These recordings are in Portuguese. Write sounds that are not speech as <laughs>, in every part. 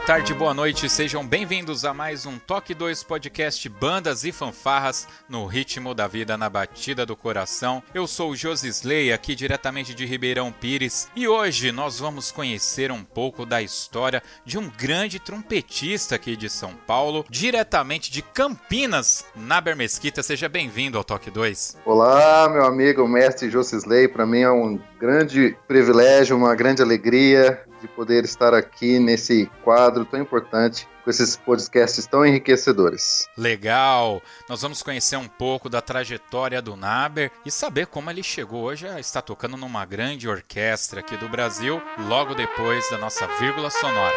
Boa tarde, boa noite, sejam bem-vindos a mais um Toque 2 Podcast Bandas e Fanfarras no ritmo da vida, na batida do coração. Eu sou o Josisley, aqui diretamente de Ribeirão Pires, e hoje nós vamos conhecer um pouco da história de um grande trompetista aqui de São Paulo, diretamente de Campinas, Naber Mesquita. Seja bem-vindo ao Toque 2. Olá, meu amigo mestre Josisley, para mim é um grande privilégio, uma grande alegria de poder estar aqui nesse quadro tão importante com esses podcasts tão enriquecedores. Legal! Nós vamos conhecer um pouco da trajetória do Naber e saber como ele chegou hoje a estar tocando numa grande orquestra aqui do Brasil, logo depois da nossa vírgula sonora.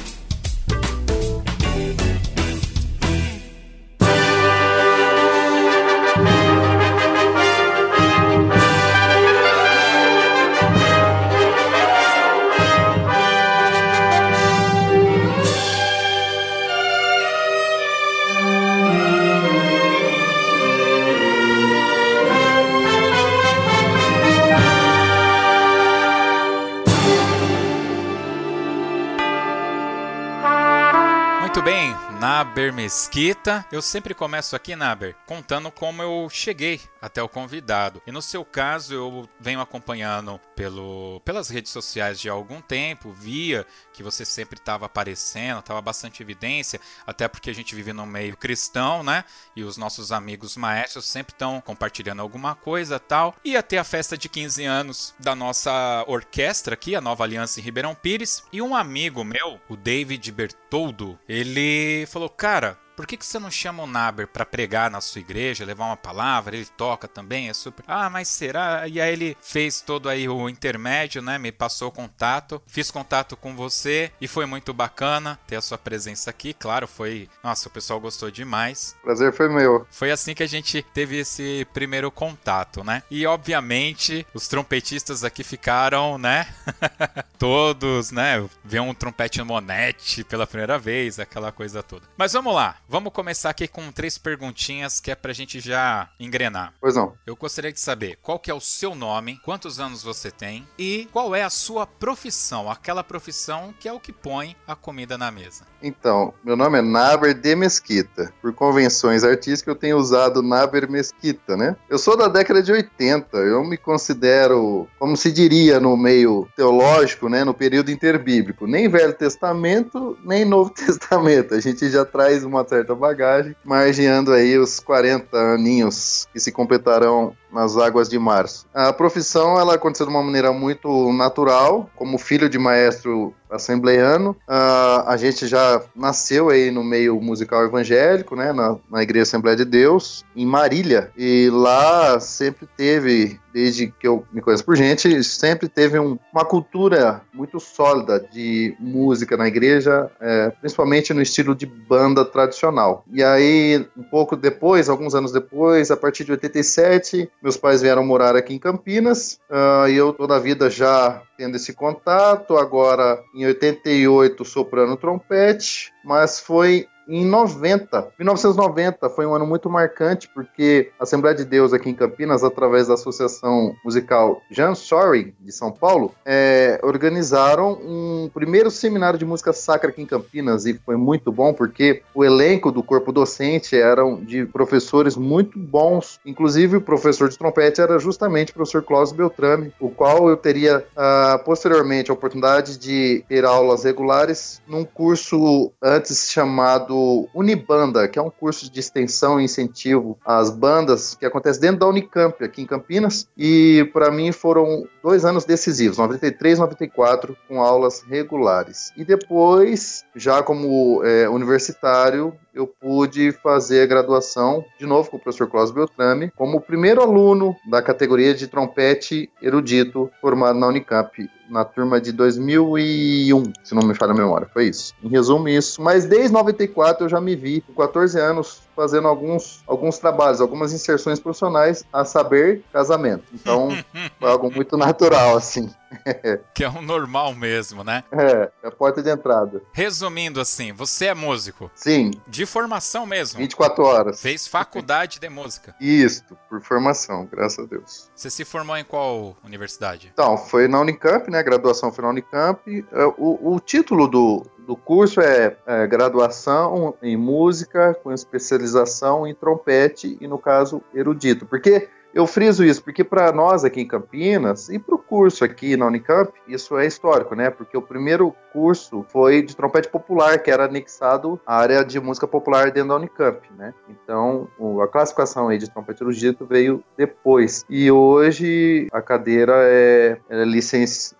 Naber Mesquita. Eu sempre começo aqui, Naber, contando como eu cheguei até o convidado. E no seu caso, eu venho acompanhando pelo, pelas redes sociais de algum tempo, via que você sempre estava aparecendo, estava bastante evidência, até porque a gente vive no meio cristão, né? E os nossos amigos maestros sempre estão compartilhando alguma coisa tal. E até a festa de 15 anos da nossa orquestra aqui, a Nova Aliança em Ribeirão Pires. E um amigo meu, o David Bertoldo, ele falou: Cara, por que, que você não chama o Naber para pregar na sua igreja, levar uma palavra? Ele toca também, é super. Ah, mas será? E aí ele fez todo aí o intermédio, né? Me passou o contato, fiz contato com você e foi muito bacana ter a sua presença aqui. Claro, foi. Nossa, o pessoal gostou demais. Prazer foi meu. Foi assim que a gente teve esse primeiro contato, né? E obviamente os trompetistas aqui ficaram, né? <laughs> Todos, né? Ver um trompete monete pela primeira vez, aquela coisa toda. Mas vamos lá. Vamos começar aqui com três perguntinhas que é pra gente já engrenar. Pois não. Eu gostaria de saber qual que é o seu nome, quantos anos você tem e qual é a sua profissão, aquela profissão que é o que põe a comida na mesa. Então, meu nome é Naber de Mesquita. Por convenções artísticas, eu tenho usado Naber Mesquita, né? Eu sou da década de 80. Eu me considero, como se diria no meio teológico, né? No período interbíblico. Nem Velho Testamento, nem Novo <laughs> Testamento. A gente já traz uma certa bagagem, margeando aí os 40 aninhos que se completarão nas águas de março. A profissão ela aconteceu de uma maneira muito natural, como filho de maestro assembleiano. A gente já nasceu aí no meio musical evangélico, né, na, na Igreja Assembleia de Deus, em Marília. E lá sempre teve, desde que eu me conheço por gente, sempre teve um, uma cultura muito sólida de música na igreja, é, principalmente no estilo de banda tradicional. E aí, um pouco depois, alguns anos depois, a partir de 87, meus pais vieram morar aqui em Campinas, uh, e eu toda a vida já tendo esse contato, agora em 88 soprando trompete, mas foi em 90, 1990 foi um ano muito marcante porque a Assembleia de Deus aqui em Campinas, através da Associação Musical Jean Sorry de São Paulo, é, organizaram um primeiro seminário de música sacra aqui em Campinas e foi muito bom porque o elenco do corpo docente eram de professores muito bons, inclusive o professor de trompete era justamente o professor Cláudio Beltrame, o qual eu teria uh, posteriormente a oportunidade de ter aulas regulares num curso antes chamado Unibanda, que é um curso de extensão e incentivo às bandas que acontece dentro da Unicamp, aqui em Campinas. E para mim foram dois anos decisivos, 93 94, com aulas regulares. E depois, já como é, universitário, eu pude fazer a graduação, de novo com o professor Cláudio Beltrame, como o primeiro aluno da categoria de trompete erudito formado na Unicamp, na turma de 2001, se não me falha a memória, foi isso. Em resumo, isso. Mas desde 94 eu já me vi, com 14 anos, fazendo alguns, alguns trabalhos, algumas inserções profissionais, a saber, casamento. Então, <laughs> foi algo muito natural, assim. <laughs> que é um normal mesmo, né? É, é a porta de entrada. Resumindo assim, você é músico? Sim. De formação mesmo? 24 horas. Fez faculdade de música? Isso, por formação, graças a Deus. Você se formou em qual universidade? Então, foi na Unicamp, né? A graduação foi na Unicamp. É, o, o título do, do curso é, é, graduação em música com especialização em trompete e, no caso, erudito. Porque eu friso isso porque para nós aqui em Campinas e para o curso aqui na Unicamp, isso é histórico, né? Porque o primeiro curso foi de trompete popular, que era anexado à área de música popular dentro da Unicamp, né? Então, a classificação aí de trompete erudito veio depois. E hoje a cadeira é, é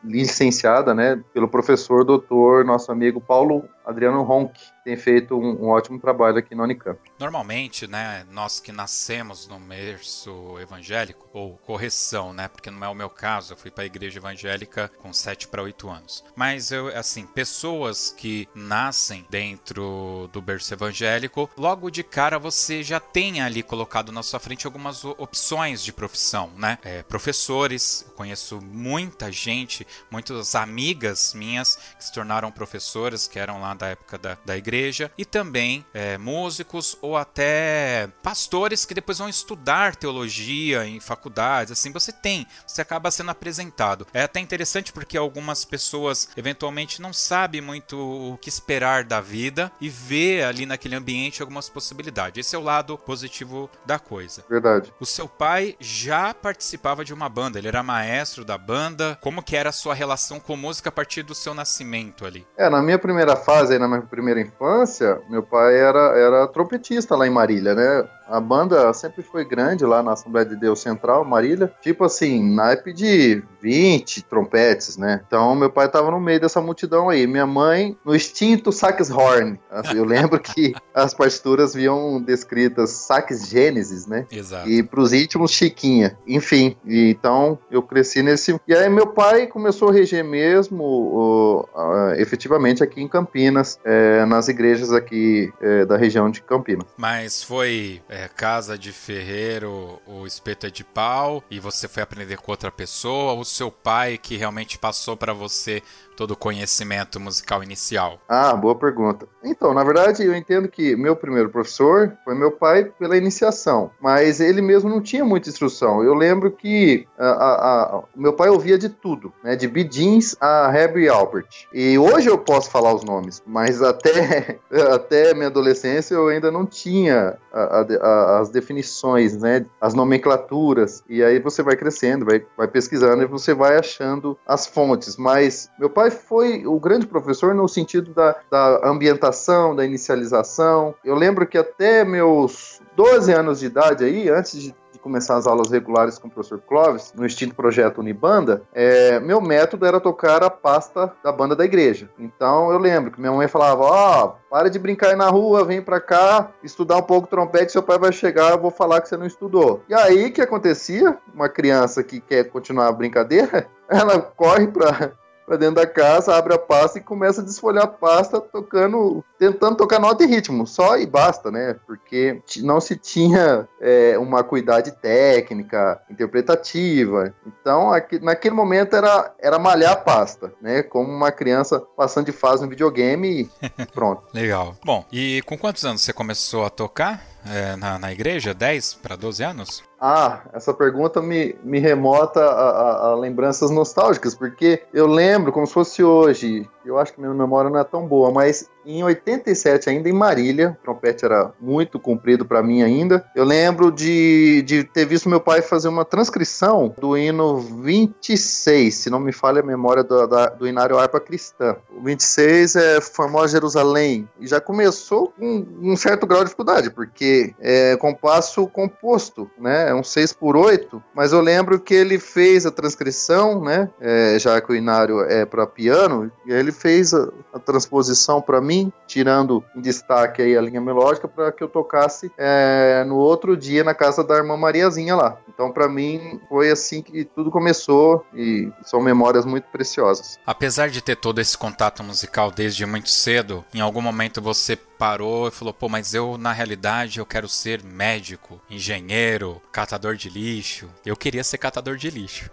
licenciada, né, pelo professor doutor, nosso amigo Paulo Adriano Ronck tem feito um, um, ótimo trabalho aqui no Unicamp. Normalmente, né, nós que nascemos no berço evangélico, ou correção, né, porque não é o meu caso, eu fui para a igreja evangélica com 7 para 8 anos. Mas eu, assim, pessoas que nascem dentro do berço evangélico, logo de cara você já tem ali colocado na sua frente algumas opções de profissão, né? É, professores, eu conheço muita gente, muitas amigas minhas que se tornaram professoras, que eram lá da época da, da igreja, e também é, músicos ou até pastores que depois vão estudar teologia em faculdades. Assim, você tem, você acaba sendo apresentado. É até interessante porque algumas pessoas eventualmente não sabem muito o que esperar da vida e vê ali naquele ambiente algumas possibilidades. Esse é o lado positivo da coisa. Verdade. O seu pai já participava de uma banda, ele era maestro da banda. Como que era a sua relação com música a partir do seu nascimento ali? É, na minha primeira fase fase, aí, na minha primeira infância, meu pai era, era trompetista lá em Marília, né? A banda sempre foi grande lá na Assembleia de Deus Central, Marília. Tipo assim, naipe de 20 trompetes, né? Então meu pai tava no meio dessa multidão aí. Minha mãe no extinto sax horn. Assim, eu lembro que as partituras viam descritas sax gênesis, né? Exato. E pros íntimos, Chiquinha. Enfim, então eu cresci nesse. E aí meu pai começou a reger mesmo, uh, uh, efetivamente, aqui em Campinas, é, nas igrejas aqui é, da região de Campinas. Mas foi. É, casa de ferreiro, o espeto é de pau, e você foi aprender com outra pessoa, o seu pai que realmente passou para você todo o conhecimento musical inicial? Ah, boa pergunta. Então, na verdade, eu entendo que meu primeiro professor foi meu pai pela iniciação, mas ele mesmo não tinha muita instrução. Eu lembro que a, a, a, meu pai ouvia de tudo, né, de Bee Gees a Herbie Albert. E hoje eu posso falar os nomes, mas até, <laughs> até minha adolescência eu ainda não tinha as definições, né, as nomenclaturas. E aí você vai crescendo, vai, vai pesquisando e você vai achando as fontes. Mas meu pai foi o grande professor no sentido da, da ambientação, da inicialização. Eu lembro que até meus 12 anos de idade aí, antes de começar as aulas regulares com o professor Clóvis, no extinto projeto Unibanda, é, meu método era tocar a pasta da banda da igreja. Então eu lembro que minha mãe falava: Ó, oh, para de brincar aí na rua, vem pra cá, estudar um pouco trompete, seu pai vai chegar, eu vou falar que você não estudou. E aí o que acontecia? Uma criança que quer continuar a brincadeira, <laughs> ela corre pra, para dentro da casa, abre a pasta e começa a desfolhar a pasta, tocando, tentando tocar nota e ritmo, só e basta, né? Porque não se tinha é, uma cuidade técnica, interpretativa. Então, aqui, naquele momento era, era malhar a pasta, né? Como uma criança passando de fase no videogame e <laughs> pronto. Legal. Bom, e com quantos anos você começou a tocar? É, na, na igreja? 10 para 12 anos? Ah, essa pergunta me, me remota a, a, a, lembranças nostálgicas, porque eu lembro como se fosse hoje. Eu acho que minha memória não é tão boa, mas em 87, ainda em Marília, o trompete era muito comprido para mim ainda. Eu lembro de, de ter visto meu pai fazer uma transcrição do hino 26, se não me falha a memória do, da, do Inário Harpa Cristã. O 26 é Formosa Jerusalém, e já começou com um certo grau de dificuldade, porque é compasso composto, né? É um 6 por 8, mas eu lembro que ele fez a transcrição, né? É, já que o Inário é para piano, e ele fez a, a transposição para mim mim, tirando em destaque aí a linha melódica, para que eu tocasse é, no outro dia na casa da irmã Mariazinha lá. Então, para mim, foi assim que tudo começou e são memórias muito preciosas. Apesar de ter todo esse contato musical desde muito cedo, em algum momento você parou e falou: pô, mas eu na realidade eu quero ser médico, engenheiro, catador de lixo. Eu queria ser catador de lixo.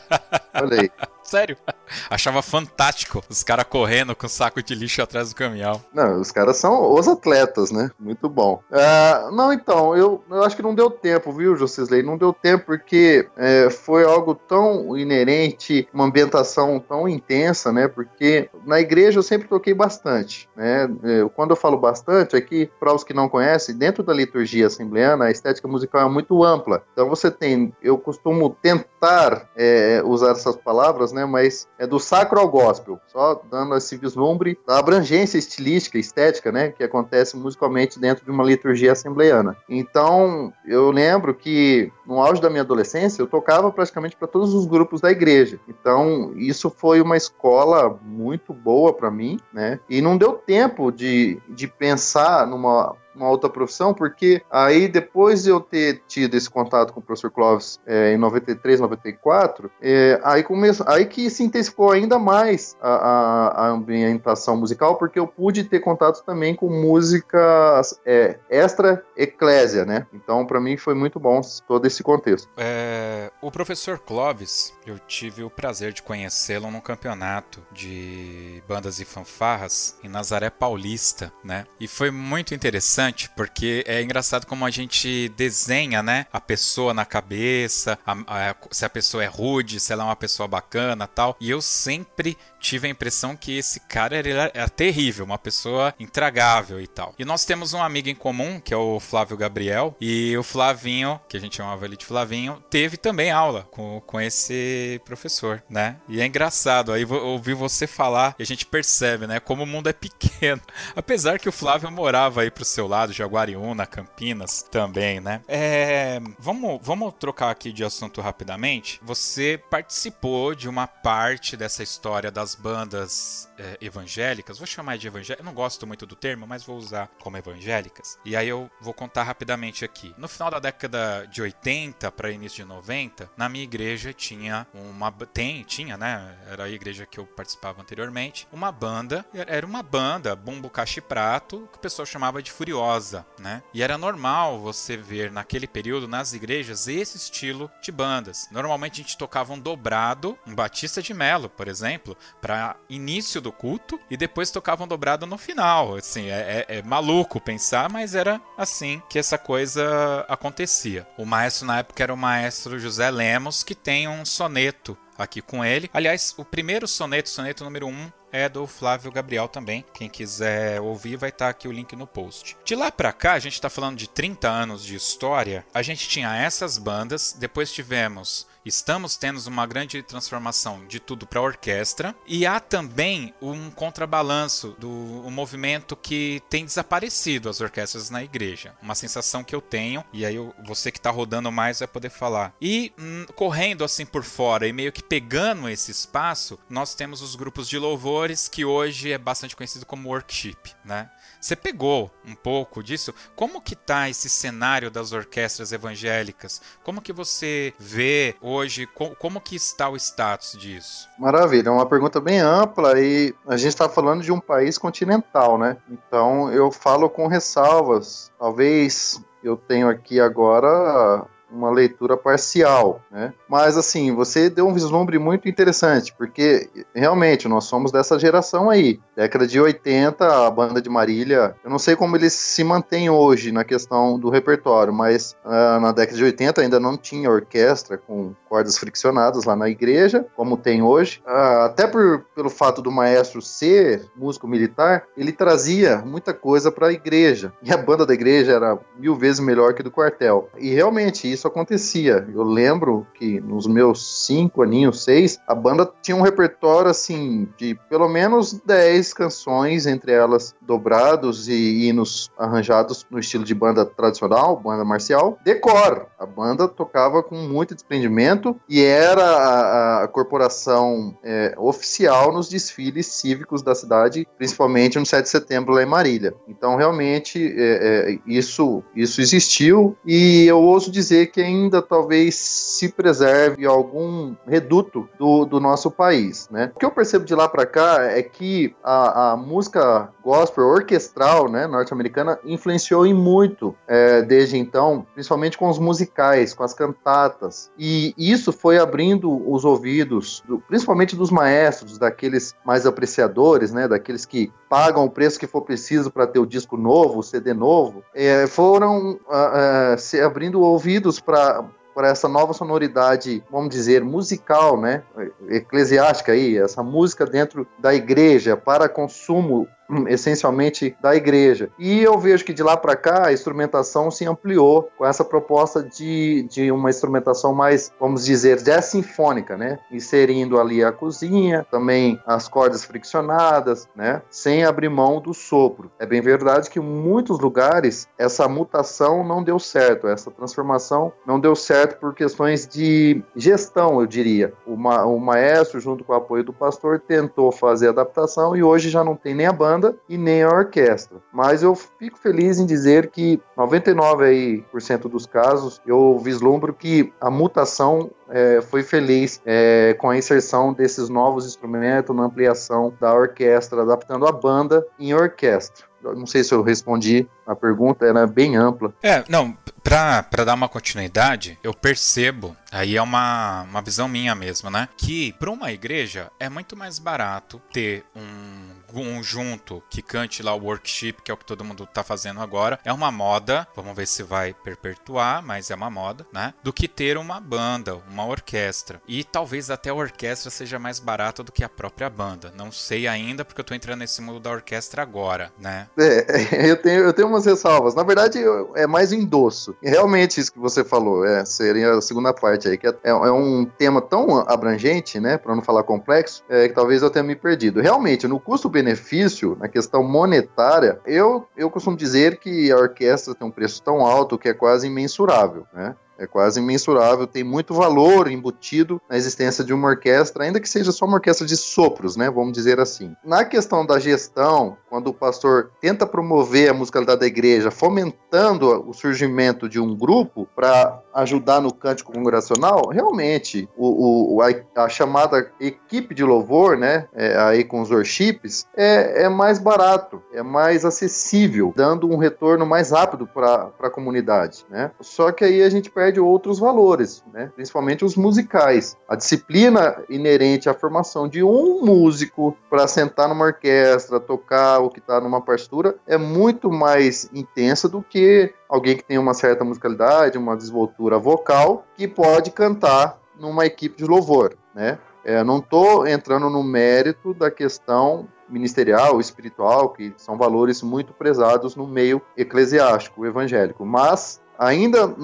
<laughs> Olha aí. Sério. <laughs> Achava fantástico os caras correndo com saco de lixo atrás do caminhão. Não, os caras são os atletas, né? Muito bom. Uh, não, então, eu, eu acho que não deu tempo, viu, Josisley? Não deu tempo porque é, foi algo tão inerente, uma ambientação tão intensa, né? Porque na igreja eu sempre toquei bastante, né? Eu, quando eu falo bastante, é que, para os que não conhecem, dentro da liturgia assembleana, a estética musical é muito ampla. Então você tem, eu costumo tentar é, usar essas palavras, né? Né? Mas é do sacro ao gospel, só dando esse vislumbre da abrangência estilística, estética, né? Que acontece musicalmente dentro de uma liturgia assembleiana. Então, eu lembro que no auge da minha adolescência, eu tocava praticamente para todos os grupos da igreja. Então, isso foi uma escola muito boa para mim, né? E não deu tempo de, de pensar numa uma outra profissão, porque aí depois de eu ter tido esse contato com o professor Clóvis é, em 93, 94, é, aí, começou, aí que se intensificou ainda mais a, a, a, ambientação musical, porque eu pude ter contato também com música é, extra eclésia, né? Então, para mim foi muito bom todo esse contexto. É, o professor Clóvis, eu tive o prazer de conhecê-lo num campeonato de bandas e fanfarras em Nazaré Paulista, né? E foi muito interessante interessante, porque é engraçado como a gente desenha, né, a pessoa na cabeça, a, a, se a pessoa é rude, se ela é uma pessoa bacana tal. E eu sempre tive a impressão que esse cara era, era, terrível, uma pessoa intragável e tal. E nós temos um amigo em comum, que é o Flávio Gabriel, e o Flavinho, que a gente chamava ele de Flavinho, teve também aula com, com esse professor, né? E é engraçado, aí ouvir você falar, e a gente percebe, né, como o mundo é pequeno. <laughs> Apesar que o Flávio morava aí pro seu lado, Jaguariúna, Campinas também, né? É, vamos, vamos trocar aqui de assunto rapidamente. Você participou de uma parte dessa história das bandas é, evangélicas, vou chamar de evangélicas, não gosto muito do termo, mas vou usar como evangélicas. E aí eu vou contar rapidamente aqui. No final da década de 80 para início de 90, na minha igreja tinha uma tem, tinha, né? Era a igreja que eu participava anteriormente, uma banda, era uma banda, bumbo caixa prato, que o pessoal chamava de religiosa, né? E era normal você ver naquele período nas igrejas esse estilo de bandas. Normalmente a gente tocava um dobrado, um Batista de Melo, por exemplo, para início do culto e depois tocava um dobrado no final. Assim, é, é, é maluco pensar, mas era assim que essa coisa acontecia. O maestro na época era o maestro José Lemos, que tem um soneto aqui com ele. Aliás, o primeiro soneto, soneto número 1, um, é do Flávio Gabriel também. Quem quiser ouvir, vai estar tá aqui o link no post. De lá pra cá, a gente está falando de 30 anos de história. A gente tinha essas bandas, depois tivemos estamos tendo uma grande transformação de tudo para orquestra e há também um contrabalanço do um movimento que tem desaparecido as orquestras na igreja. Uma sensação que eu tenho e aí eu, você que está rodando mais vai poder falar. E hum, correndo assim por fora e meio que pegando esse espaço, nós temos os grupos de louvores que hoje é bastante conhecido como worship, né? Você pegou um pouco disso? Como que tá esse cenário das orquestras evangélicas? Como que você vê hoje, como, como que está o status disso? Maravilha, é uma pergunta bem ampla e a gente está falando de um país continental, né? Então eu falo com ressalvas. Talvez eu tenho aqui agora uma leitura parcial, né? Mas assim, você deu um vislumbre muito interessante, porque realmente nós somos dessa geração aí. Década de 80, a banda de Marília, eu não sei como eles se mantêm hoje na questão do repertório, mas uh, na década de 80 ainda não tinha orquestra com cordas friccionadas lá na igreja, como tem hoje. Uh, até por, pelo fato do maestro ser músico militar, ele trazia muita coisa para a igreja. E a banda da igreja era mil vezes melhor que do quartel. E realmente isso acontecia. Eu lembro que nos meus cinco aninhos, seis, a banda tinha um repertório assim de pelo menos dez canções, entre elas dobrados e hinos arranjados no estilo de banda tradicional, banda marcial. Decor. A banda tocava com muito desprendimento e era a, a corporação é, oficial nos desfiles cívicos da cidade, principalmente no 7 de setembro lá em Marília. Então, realmente, é, é, isso, isso existiu e eu ouso dizer que ainda talvez se preserve algum reduto do, do nosso país, né? O que eu percebo de lá para cá é que a, a música gospel orquestral, né, norte-americana, influenciou em muito é, desde então, principalmente com os musicais, com as cantatas, e isso foi abrindo os ouvidos, do, principalmente dos maestros, daqueles mais apreciadores, né, daqueles que pagam o preço que for preciso para ter o disco novo, o CD novo, é, foram uh, uh, se abrindo ouvidos para para essa nova sonoridade, vamos dizer, musical, né, eclesiástica aí, essa música dentro da igreja para consumo essencialmente da igreja. E eu vejo que de lá para cá a instrumentação se ampliou com essa proposta de, de uma instrumentação mais, vamos dizer, jazz sinfônica, né? Inserindo ali a cozinha, também as cordas friccionadas, né? Sem abrir mão do sopro. É bem verdade que em muitos lugares essa mutação não deu certo, essa transformação não deu certo por questões de gestão, eu diria. O, ma o maestro, junto com o apoio do pastor, tentou fazer adaptação e hoje já não tem nem a banda banda e nem a orquestra. Mas eu fico feliz em dizer que 99% dos casos eu vislumbro que a mutação é, foi feliz é, com a inserção desses novos instrumentos na ampliação da orquestra, adaptando a banda em orquestra. Não sei se eu respondi a pergunta, era bem ampla. É, não, para dar uma continuidade, eu percebo, aí é uma, uma visão minha mesmo, né? Que para uma igreja é muito mais barato ter um conjunto que cante lá o worship, que é o que todo mundo tá fazendo agora. É uma moda, vamos ver se vai perpetuar, mas é uma moda, né? Do que ter uma banda, uma orquestra. E talvez até a orquestra seja mais barata do que a própria banda. Não sei ainda, porque eu tô entrando nesse mundo da orquestra agora, né? É, eu tenho, eu tenho umas ressalvas. Na verdade, é mais endosso. Realmente isso que você falou, é, seria a segunda parte aí, que é, é um tema tão abrangente, né? Para não falar complexo, é, que talvez eu tenha me perdido. Realmente, no custo custo-benefício, na questão monetária, eu, eu costumo dizer que a orquestra tem um preço tão alto que é quase imensurável, né? é quase imensurável, tem muito valor embutido na existência de uma orquestra, ainda que seja só uma orquestra de sopros, né, vamos dizer assim. Na questão da gestão, quando o pastor tenta promover a musicalidade da igreja, fomentando o surgimento de um grupo para ajudar no cântico congregacional, realmente o, o a, a, chamada equipe de louvor, né, é, aí com os worships, é, é mais barato, é mais acessível, dando um retorno mais rápido para a comunidade, né. Só que aí a gente perde outros valores, né? principalmente os musicais. A disciplina inerente à formação de um músico para sentar numa orquestra, tocar o que está numa partitura, é muito mais intensa do que alguém que tem uma certa musicalidade, uma desenvoltura vocal, que pode cantar numa equipe de louvor. Né? É, não estou entrando no mérito da questão ministerial, espiritual, que são valores muito prezados no meio eclesiástico, evangélico, mas ainda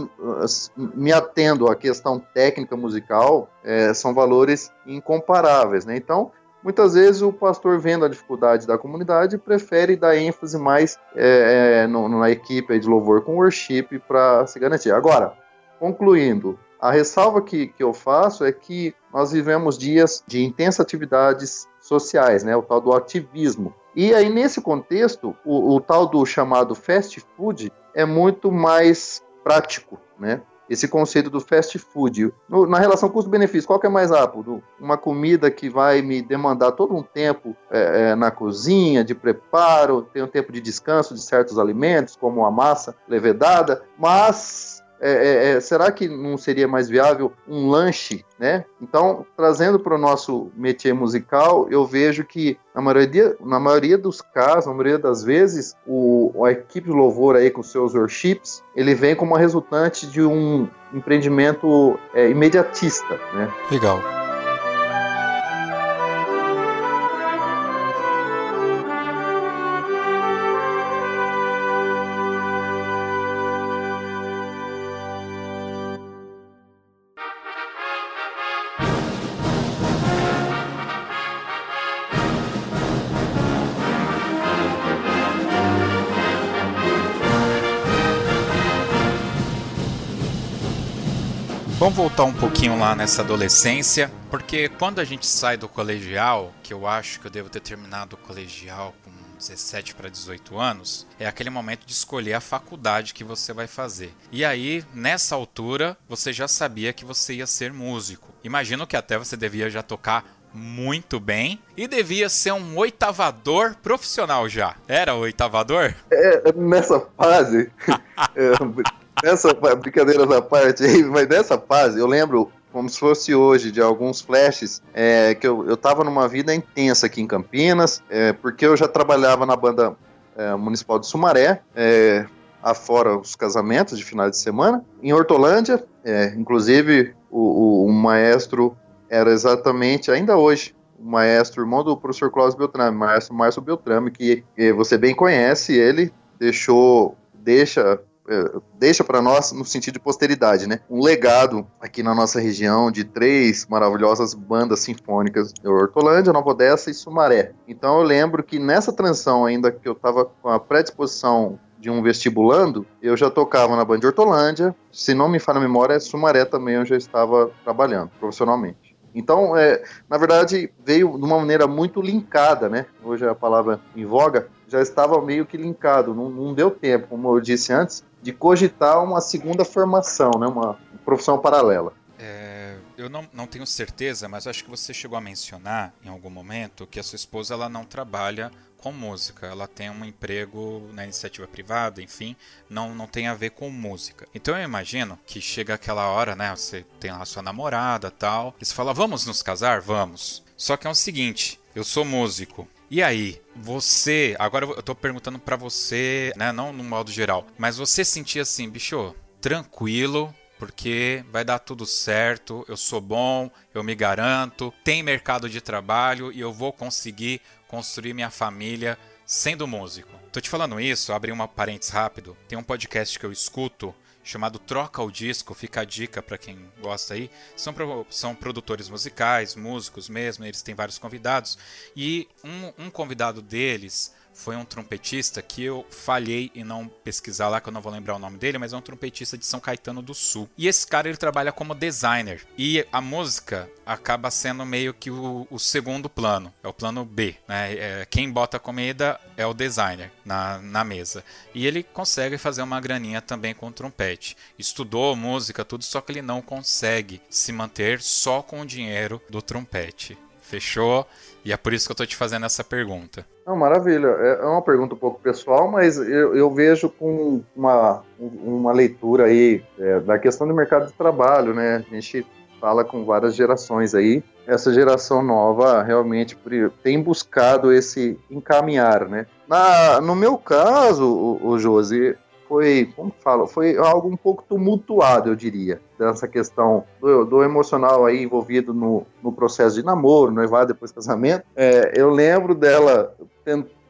me atendo à questão técnica musical, é, são valores incomparáveis, né? Então, muitas vezes o pastor vendo a dificuldade da comunidade prefere dar ênfase mais é, é, no, na equipe de louvor com worship para se garantir. Agora, concluindo, a ressalva que, que eu faço é que nós vivemos dias de intensas atividades sociais, né, o tal do ativismo. E aí, nesse contexto, o, o tal do chamado fast food é muito mais prático, né? Esse conceito do fast food. No, na relação custo-benefício, qual que é mais rápido? Uma comida que vai me demandar todo um tempo é, é, na cozinha, de preparo, tem um tempo de descanso de certos alimentos, como a massa levedada, mas é, é, é, será que não seria mais viável um lanche, né? Então, trazendo para o nosso métier musical, eu vejo que na maioria, na maioria dos casos, na maioria das vezes, o, a equipe de louvor aí com seus worships, ele vem como resultante de um empreendimento é, imediatista, né? Legal. Voltar um pouquinho lá nessa adolescência, porque quando a gente sai do colegial, que eu acho que eu devo ter terminado o colegial com 17 para 18 anos, é aquele momento de escolher a faculdade que você vai fazer. E aí, nessa altura, você já sabia que você ia ser músico. Imagino que até você devia já tocar muito bem e devia ser um oitavador profissional já. Era oitavador? É, nessa fase. <laughs> é, Nessa brincadeira da parte aí, mas nessa fase, eu lembro como se fosse hoje, de alguns flashes, é, que eu, eu tava numa vida intensa aqui em Campinas, é, porque eu já trabalhava na banda é, municipal de Sumaré, é, afora os casamentos de final de semana, em Hortolândia, é, inclusive o, o, o, maestro era exatamente, ainda hoje, o maestro, irmão do professor Cláudio Beltrame, maestro Márcio Beltrame, que, que você bem conhece, ele deixou, deixa deixa para nós no sentido de posteridade, né? Um legado aqui na nossa região de três maravilhosas bandas sinfônicas, Hortolândia, Nova Odessa e Sumaré. Então eu lembro que nessa transição ainda que eu estava com a predisposição de um vestibulando, eu já tocava na banda de Hortolândia, se não me falha a memória, Sumaré também eu já estava trabalhando profissionalmente. Então, é, na verdade, veio de uma maneira muito linkada, né? Hoje é a palavra em voga, já estava meio que linkado, não, não deu tempo, como eu disse antes, de cogitar uma segunda formação, né, uma profissão paralela. É, eu não, não tenho certeza, mas acho que você chegou a mencionar em algum momento que a sua esposa ela não trabalha com música, ela tem um emprego na iniciativa privada, enfim, não, não tem a ver com música. Então eu imagino que chega aquela hora, né? Você tem lá a sua namorada tal, e você fala, vamos nos casar? Vamos. Só que é o seguinte, eu sou músico, e aí, você, agora eu tô perguntando para você, né, não no modo geral, mas você sentia assim, bicho, tranquilo, porque vai dar tudo certo, eu sou bom, eu me garanto, tem mercado de trabalho e eu vou conseguir construir minha família sendo músico. Tô te falando isso, abri uma parênteses rápido. Tem um podcast que eu escuto chamado Troca o Disco, fica a dica para quem gosta aí. São, são produtores musicais, músicos mesmo, eles têm vários convidados. E um, um convidado deles foi um trompetista que eu falhei em não pesquisar lá, que eu não vou lembrar o nome dele, mas é um trompetista de São Caetano do Sul. E esse cara ele trabalha como designer. E a música acaba sendo meio que o, o segundo plano, é o plano B. Né? É, quem bota comida é o designer na, na mesa. E ele consegue fazer uma graninha também com o trompete. Estudou música, tudo, só que ele não consegue se manter só com o dinheiro do trompete. Fechou? E é por isso que eu estou te fazendo essa pergunta. Não, maravilha. É, é uma pergunta um pouco pessoal, mas eu, eu vejo com uma, uma leitura aí é, da questão do mercado de trabalho, né? A gente fala com várias gerações aí. Essa geração nova realmente tem buscado esse encaminhar, né? Na, no meu caso, o, o Josi, foi, como falo, foi algo um pouco tumultuado, eu diria, dessa questão do, do emocional aí envolvido no, no processo de namoro, noivado, depois casamento. É, eu lembro dela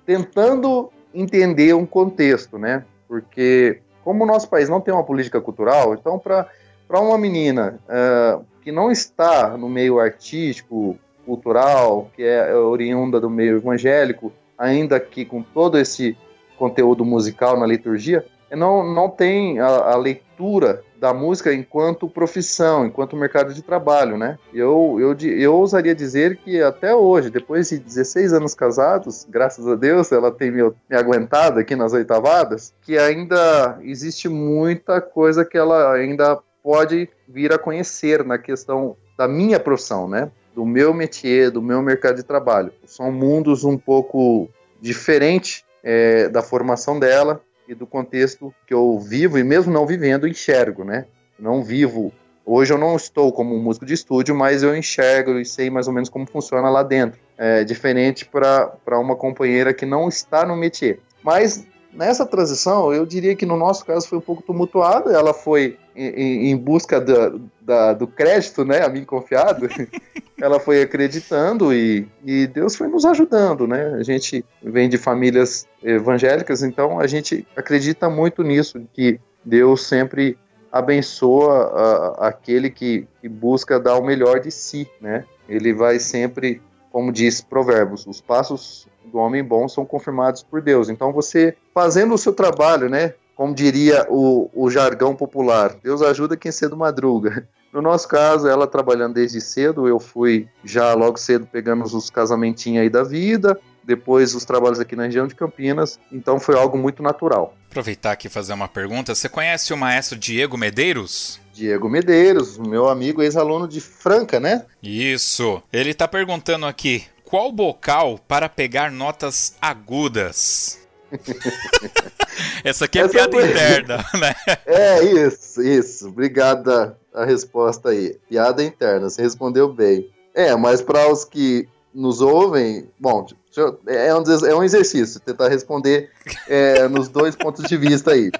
tentando entender um contexto, né? Porque como o nosso país não tem uma política cultural, então para uma menina uh, que não está no meio artístico, cultural, que é oriunda do meio evangélico, ainda que com todo esse conteúdo musical na liturgia, não, não tem a, a, leitura da música enquanto profissão, enquanto mercado de trabalho, né? Eu, eu, eu ousaria dizer que até hoje, depois de 16 anos casados, graças a Deus, ela tem me, me aguentado aqui nas oitavadas, que ainda existe muita coisa que ela ainda pode vir a conhecer na questão da minha profissão, né? Do meu métier, do meu mercado de trabalho. São mundos um pouco diferentes é, da formação dela, e do contexto que eu vivo e mesmo não vivendo enxergo, né? Não vivo. Hoje eu não estou como um músico de estúdio, mas eu enxergo e sei mais ou menos como funciona lá dentro. É diferente para uma companheira que não está no métier. Mas nessa transição, eu diria que no nosso caso foi um pouco tumultuada. Ela foi em, em busca da, da, do crédito, né, a mim confiado. <laughs> ela foi acreditando e, e Deus foi nos ajudando, né? A gente vem de famílias evangélicas, então a gente acredita muito nisso, que Deus sempre abençoa a, aquele que, que busca dar o melhor de si, né? Ele vai sempre, como diz Provérbios, os passos do homem bom são confirmados por Deus. Então você fazendo o seu trabalho, né? Como diria o, o jargão popular, Deus ajuda quem cedo madruga. <laughs> No nosso caso, ela trabalhando desde cedo, eu fui já logo cedo pegando os casamentinhos aí da vida, depois os trabalhos aqui na região de Campinas, então foi algo muito natural. Aproveitar aqui e fazer uma pergunta, você conhece o maestro Diego Medeiros? Diego Medeiros, meu amigo ex-aluno de Franca, né? Isso. Ele está perguntando aqui, qual bocal para pegar notas agudas? <laughs> Essa aqui é Essa piada foi... interna, <laughs> né? É, isso, isso. Obrigada a resposta aí. Piada interna, você respondeu bem. É, mas para os que nos ouvem, bom, eu, é, um, é um exercício tentar responder é, nos dois pontos de vista aí.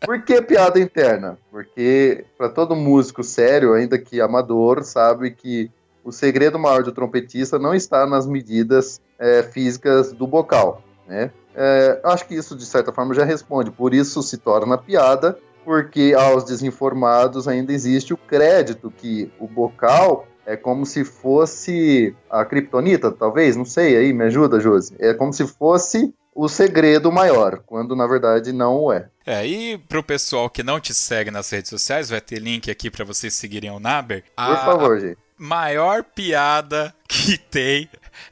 Por que piada interna? Porque para todo músico sério, ainda que amador, sabe que o segredo maior do trompetista não está nas medidas é, físicas do bocal, né? É, acho que isso, de certa forma, já responde. Por isso se torna piada, porque aos desinformados ainda existe o crédito que o bocal é como se fosse a criptonita, talvez, não sei, aí me ajuda, Josi. É como se fosse o segredo maior, quando na verdade não o é. É, e pro pessoal que não te segue nas redes sociais, vai ter link aqui para vocês seguirem o Naber. Por favor, gente. Maior piada que <laughs> tem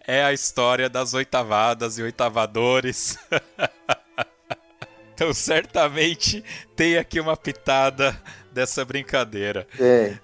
é a história das oitavadas e oitavadores. <laughs> então, certamente tem aqui uma pitada dessa brincadeira. É.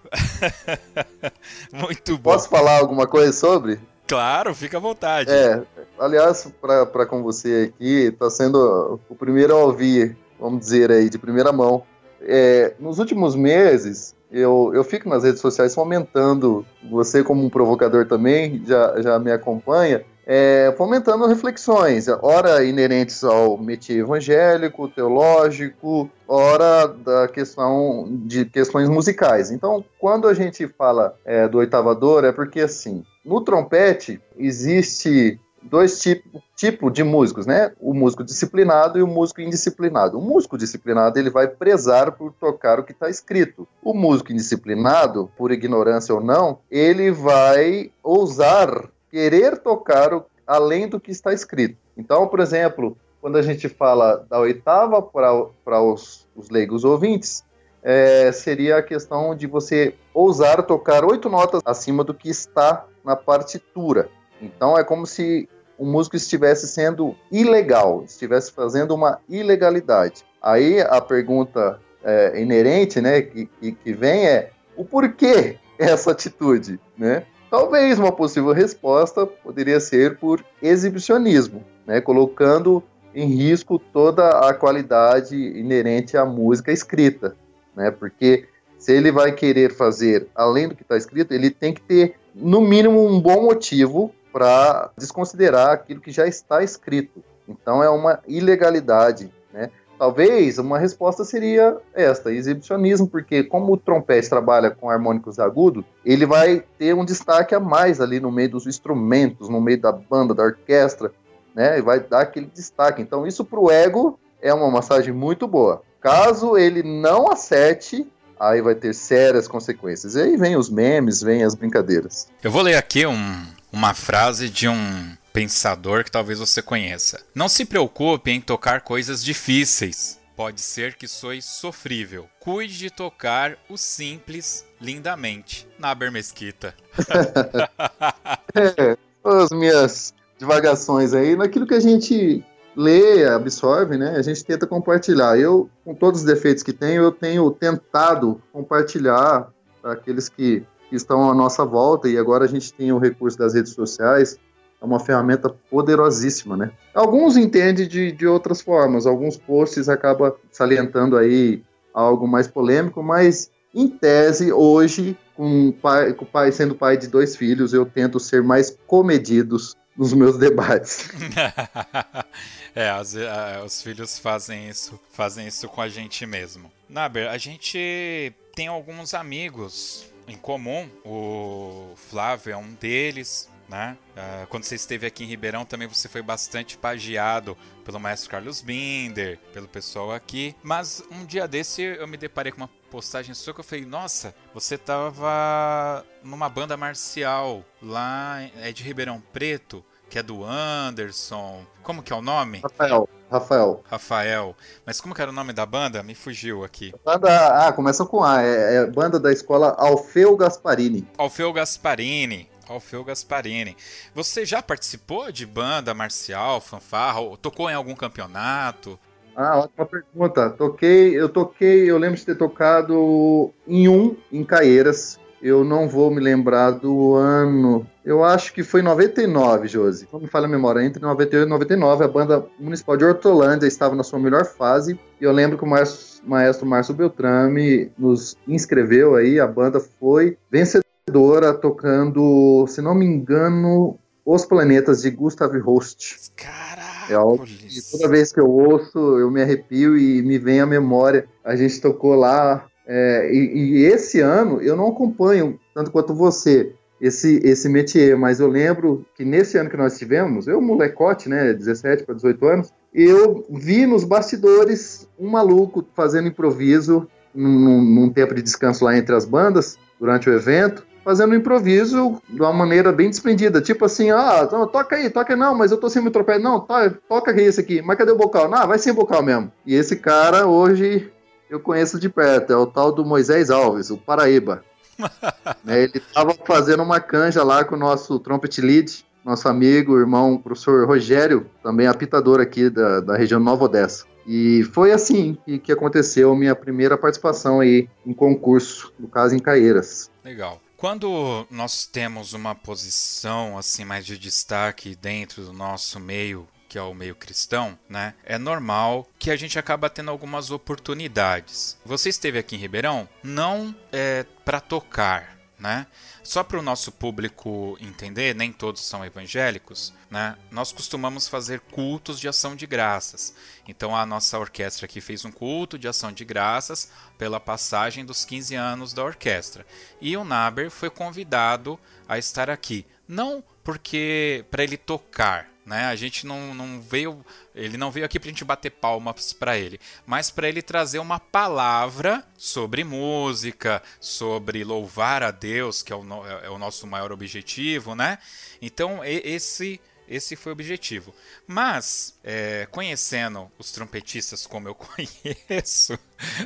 <laughs> Muito bom. Posso falar alguma coisa sobre? Claro, fica à vontade. É, aliás, para com você aqui, está sendo o primeiro a ouvir, vamos dizer aí, de primeira mão. É, nos últimos meses, eu, eu fico nas redes sociais fomentando, você como um provocador também já, já me acompanha, é, fomentando reflexões, ora inerentes ao métier evangélico, teológico, ora da questão de questões musicais. Então, quando a gente fala é, do oitavador, é porque assim, no trompete existe dois tipos tipo de músicos, né? O músico disciplinado e o músico indisciplinado. O músico disciplinado ele vai prezar por tocar o que está escrito. O músico indisciplinado, por ignorância ou não, ele vai ousar querer tocar o, além do que está escrito. Então, por exemplo, quando a gente fala da oitava para os, os leigos ouvintes, é, seria a questão de você ousar tocar oito notas acima do que está na partitura. Então é como se o músico estivesse sendo ilegal, estivesse fazendo uma ilegalidade. Aí a pergunta é, inerente, né, que, que, vem é o porquê essa atitude, né? Talvez uma possível resposta poderia ser por exibicionismo, né, colocando em risco toda a qualidade inerente à música escrita, né? Porque se ele vai querer fazer além do que está escrito, ele tem que ter no mínimo um bom motivo para desconsiderar aquilo que já está escrito. Então é uma ilegalidade, né? Talvez uma resposta seria esta, exibicionismo, porque como o trompete trabalha com harmônicos agudos, ele vai ter um destaque a mais ali no meio dos instrumentos, no meio da banda, da orquestra, né? E vai dar aquele destaque. Então isso para o ego é uma massagem muito boa. Caso ele não acerte, aí vai ter sérias consequências. E aí vem os memes, vem as brincadeiras. Eu vou ler aqui um, uma frase de um pensador que talvez você conheça. Não se preocupe em tocar coisas difíceis. Pode ser que sois sofrível. Cuide de tocar o simples lindamente. Naber Mesquita. <laughs> é, as minhas divagações aí, naquilo que a gente lê, absorve, né? A gente tenta compartilhar. Eu, com todos os defeitos que tenho, eu tenho tentado compartilhar para aqueles que, estão à nossa volta e agora a gente tem o recurso das redes sociais é uma ferramenta poderosíssima, né? Alguns entendem de, de outras formas, alguns posts acabam salientando aí algo mais polêmico, mas em tese, hoje, com pai, com pai sendo pai de dois filhos, eu tento ser mais comedidos nos meus debates. <laughs> é, as, a, os filhos fazem isso, fazem isso com a gente mesmo. Naber, a gente tem alguns amigos em comum. O Flávio é um deles, né? Uh, quando você esteve aqui em Ribeirão, também você foi bastante pagiado pelo maestro Carlos Binder, pelo pessoal aqui. Mas um dia desse eu me deparei com uma postagem sua que eu falei: Nossa, você tava numa banda marcial lá é de Ribeirão Preto que é do Anderson. Como que é o nome? Rafael. Rafael. Rafael. Mas como que era o nome da banda? Me fugiu aqui. Banda, ah, começa com A. É, é banda da escola Alfeu Gasparini. Alfeu Gasparini. Alfeu Gasparini. Você já participou de banda marcial, fanfarra? Tocou em algum campeonato? Ah, ótima pergunta. Toquei, eu toquei, eu lembro de ter tocado em um, em Caieiras, eu não vou me lembrar do ano. Eu acho que foi em 99, Josi. Não me falha a memória. Entre 98 e 99, a banda municipal de Hortolândia estava na sua melhor fase. E eu lembro que o maestro, maestro Márcio Beltrame nos inscreveu aí. A banda foi vencedora, tocando, se não me engano, Os Planetas de Gustav Holst. Caraca! É algo que toda vez que eu ouço, eu me arrepio e me vem à memória. A gente tocou lá é, e, e, esse ano eu não acompanho tanto quanto você esse, esse métier, mas eu lembro que nesse ano que nós tivemos, eu molecote, né, 17 para 18 anos, eu vi nos bastidores um maluco fazendo improviso num, num tempo de descanso lá entre as bandas, durante o evento, fazendo improviso de uma maneira bem desprendida, tipo assim, ah, toca aí, toca aí, não, mas eu tô sem microfone, não, to, toca aí esse aqui, mas cadê o bocal? Não, vai sem bocal mesmo. E esse cara hoje eu conheço de perto, é o tal do Moisés Alves, o Paraíba. <laughs> né, ele estava fazendo uma canja lá com o nosso trumpet lead, nosso amigo, irmão, professor Rogério, também apitador aqui da, da região Nova Odessa. E foi assim que, que aconteceu a minha primeira participação aí em concurso, no caso em Caieiras. Legal. Quando nós temos uma posição assim mais de destaque dentro do nosso meio que é o meio cristão, né? É normal que a gente acaba tendo algumas oportunidades. Você esteve aqui em Ribeirão não é para tocar, né? Só para o nosso público entender, nem todos são evangélicos, né? Nós costumamos fazer cultos de ação de graças. Então a nossa orquestra aqui fez um culto de ação de graças pela passagem dos 15 anos da orquestra. E o Naber foi convidado a estar aqui, não porque para ele tocar, né? A gente não, não veio, ele não veio aqui para gente bater palmas para ele, mas para ele trazer uma palavra sobre música, sobre louvar a Deus, que é o, é o nosso maior objetivo, né? Então esse esse foi o objetivo. Mas, é, conhecendo os trompetistas como eu <laughs> conheço,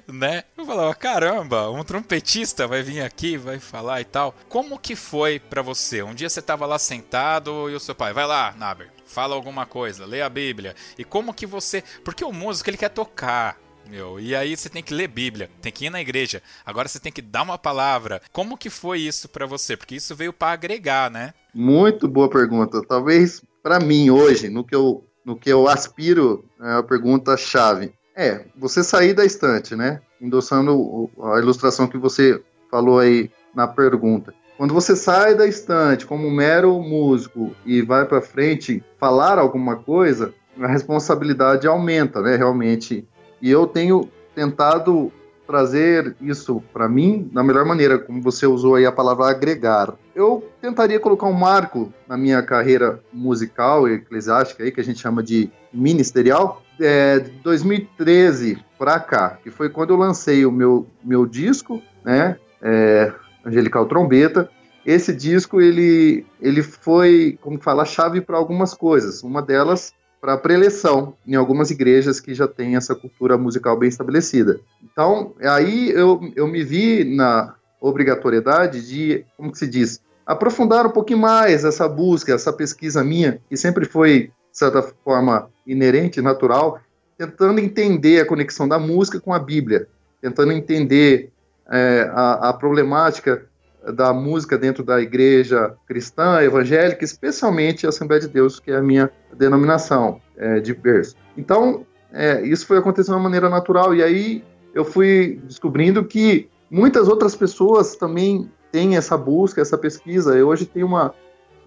né? Eu falava, caramba, um trompetista vai vir aqui, vai falar e tal. Como que foi para você? Um dia você tava lá sentado e o seu pai, vai lá, Naber, fala alguma coisa, lê a Bíblia. E como que você. Porque o músico ele quer tocar. Meu, e aí você tem que ler Bíblia, tem que ir na igreja. Agora você tem que dar uma palavra. Como que foi isso para você? Porque isso veio para agregar, né? Muito boa pergunta. Talvez para mim hoje, no que eu no que eu aspiro, é a pergunta chave. É, você sair da estante, né? Endossando a ilustração que você falou aí na pergunta. Quando você sai da estante como um mero músico e vai para frente falar alguma coisa, a responsabilidade aumenta, né, realmente. E eu tenho tentado trazer isso para mim da melhor maneira, como você usou aí a palavra agregar. Eu tentaria colocar um marco na minha carreira musical e eclesiástica aí que a gente chama de ministerial, é, 2013 para cá, que foi quando eu lancei o meu, meu disco, né? É, Angelical Trombeta. Esse disco ele, ele foi, como fala, chave para algumas coisas. Uma delas para preleção em algumas igrejas que já têm essa cultura musical bem estabelecida. Então, aí eu, eu me vi na obrigatoriedade de, como que se diz, aprofundar um pouquinho mais essa busca, essa pesquisa minha, que sempre foi, de certa forma, inerente, natural, tentando entender a conexão da música com a Bíblia, tentando entender é, a, a problemática da música dentro da igreja cristã, evangélica, especialmente a Assembleia de Deus, que é a minha denominação é, de berço. Então, é, isso foi acontecendo de uma maneira natural, e aí eu fui descobrindo que muitas outras pessoas também têm essa busca, essa pesquisa. Eu hoje tenho uma,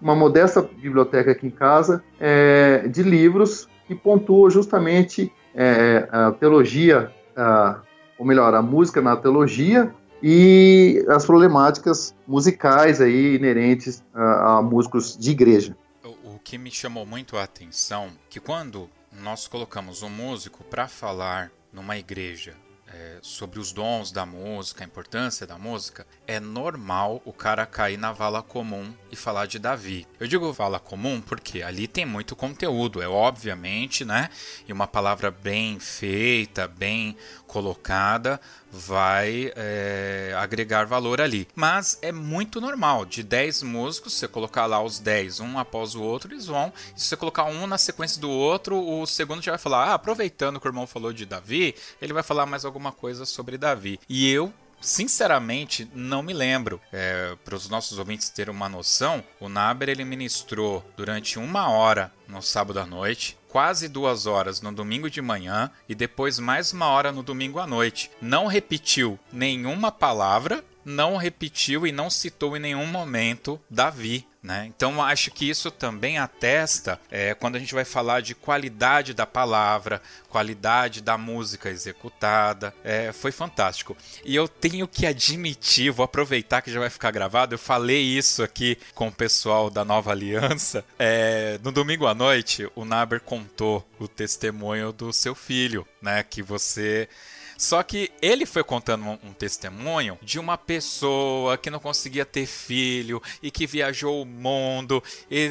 uma modesta biblioteca aqui em casa é, de livros que pontuam justamente é, a teologia, a, ou melhor, a música na teologia e as problemáticas musicais aí inerentes a, a músicos de igreja. O, que me chamou muito a atenção que quando nós colocamos um músico para falar numa igreja é, sobre os dons da música, a importância da música, é normal o cara cair na vala comum e falar de Davi. Eu digo vala comum porque ali tem muito conteúdo, é obviamente, né? E uma palavra bem feita, bem colocada, vai é, agregar valor ali. Mas é muito normal, de 10 músicos, você colocar lá os 10, um após o outro, eles vão. E se você colocar um na sequência do outro, o segundo já vai falar, ah, aproveitando que o irmão falou de Davi, ele vai falar mais alguma coisa sobre Davi. E eu Sinceramente, não me lembro. É, Para os nossos ouvintes terem uma noção, o Naber ele ministrou durante uma hora no sábado à noite, quase duas horas no domingo de manhã e depois mais uma hora no domingo à noite. Não repetiu nenhuma palavra, não repetiu e não citou em nenhum momento Davi. Né? Então acho que isso também atesta é, quando a gente vai falar de qualidade da palavra, qualidade da música executada. É, foi fantástico. E eu tenho que admitir, vou aproveitar que já vai ficar gravado. Eu falei isso aqui com o pessoal da Nova Aliança. É, no domingo à noite, o Naber contou o testemunho do seu filho, né? Que você só que ele foi contando um, um, testemunho de uma pessoa que não conseguia ter filho e que viajou o mundo e,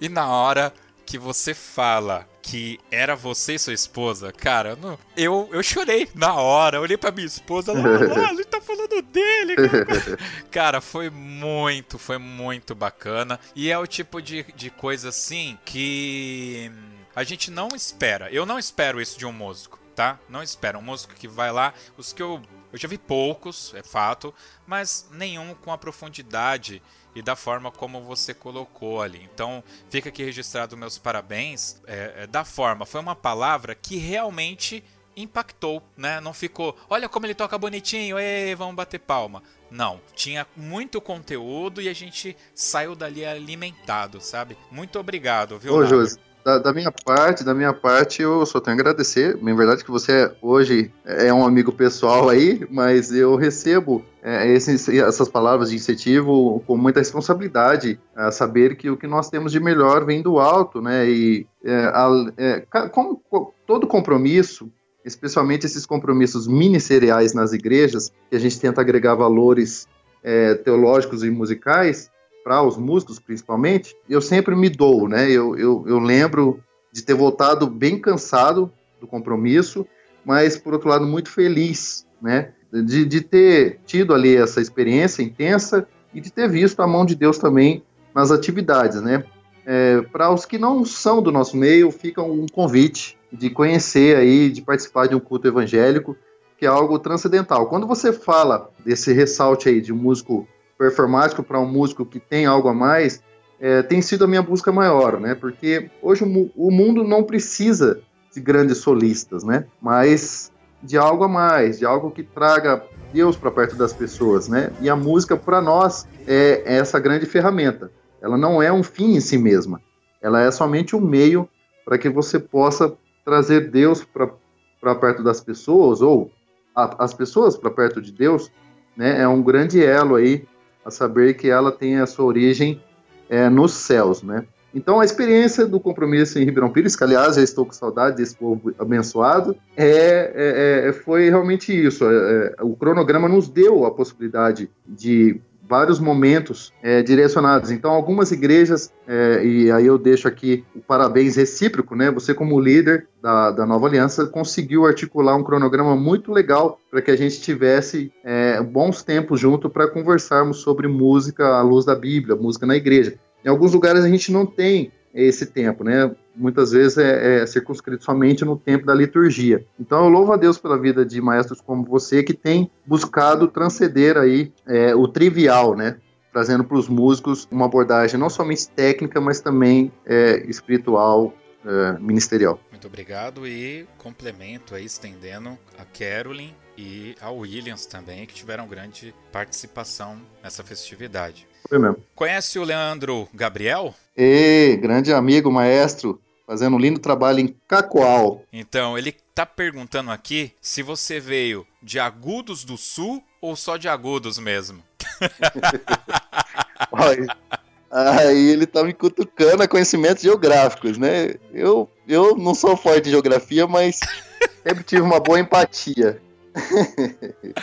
e na hora que você fala que era você e sua esposa, cara, não, eu, eu chorei na hora. Olhei pra minha esposa, ela, ah, ele tá falando dele. Cara. <laughs> cara, foi muito, foi muito bacana. E é o tipo de, de coisa assim que a gente não espera. Eu não espero isso de um músico tá? Não espera. Um músico que vai lá, os que eu, eu já vi poucos, é fato, mas nenhum com a profundidade e da forma como você colocou ali. Então, fica aqui registrado meus parabéns é, é, da forma. Foi uma palavra que realmente impactou, né? Não ficou, olha como ele toca bonitinho, ei, vamos bater palma. Não, tinha muito conteúdo e a gente saiu dali alimentado, sabe? Muito obrigado, viu? Ô, da, da, minha parte, da minha parte, eu só tenho a agradecer. Em verdade que você hoje é um amigo pessoal aí, mas eu recebo é, esses, essas palavras de incentivo com muita responsabilidade, a saber que o que nós temos de melhor vem do alto, né? E é, a, é, como todo compromisso, especialmente esses compromissos ministeriais nas igrejas, que a gente tenta agregar valores é, teológicos e musicais, para os músicos principalmente, eu sempre me dou, né? Eu, eu, eu lembro de ter voltado bem cansado do compromisso, mas por outro lado muito feliz, né? De, de ter tido ali essa experiência intensa e de ter visto a mão de Deus também nas atividades, né? É, para os que não são do nosso meio, fica um convite de conhecer aí, de participar de um culto evangélico, que é algo transcendental. Quando você fala desse ressalte aí de um músico performático para um músico que tem algo a mais, é, tem sido a minha busca maior, né? Porque hoje o, o mundo não precisa de grandes solistas, né? Mas de algo a mais, de algo que traga Deus para perto das pessoas, né? E a música para nós é, essa grande ferramenta. Ela não é um fim em si mesma. Ela é somente um meio para que você possa trazer Deus para perto das pessoas ou a, as pessoas para perto de Deus, né? É um grande elo aí a saber que ela tem a sua origem é, nos céus, né? Então a experiência do compromisso em Ribeirão Pires, que aliás já estou com saudade desse povo abençoado, é, é, é foi realmente isso. É, é, o cronograma nos deu a possibilidade de vários momentos é, direcionados. Então, algumas igrejas, é, e aí eu deixo aqui o parabéns recíproco, né? Você, como líder da, da Nova Aliança, conseguiu articular um cronograma muito legal para que a gente tivesse é, bons tempos junto para conversarmos sobre música à luz da Bíblia, música na igreja. Em alguns lugares a gente não tem esse tempo, né? Muitas vezes é, é, circunscrito somente no tempo da liturgia. Então eu louvo a Deus pela vida de maestros como você que tem buscado transcender aí é, o trivial, né? Trazendo para os músicos uma abordagem não somente técnica, mas também é, espiritual, é, ministerial. Muito obrigado e complemento aí estendendo a Carolyn e a Williams também, que tiveram grande participação nessa festividade. Foi mesmo. Conhece o Leandro Gabriel? E grande amigo, maestro, fazendo um lindo trabalho em Cacoal. Então, ele tá perguntando aqui se você veio de Agudos do Sul ou só de Agudos mesmo. <laughs> aí ele tá me cutucando a conhecimentos geográficos, né? Eu, eu não sou forte em geografia, mas <laughs> sempre tive uma boa empatia. <laughs>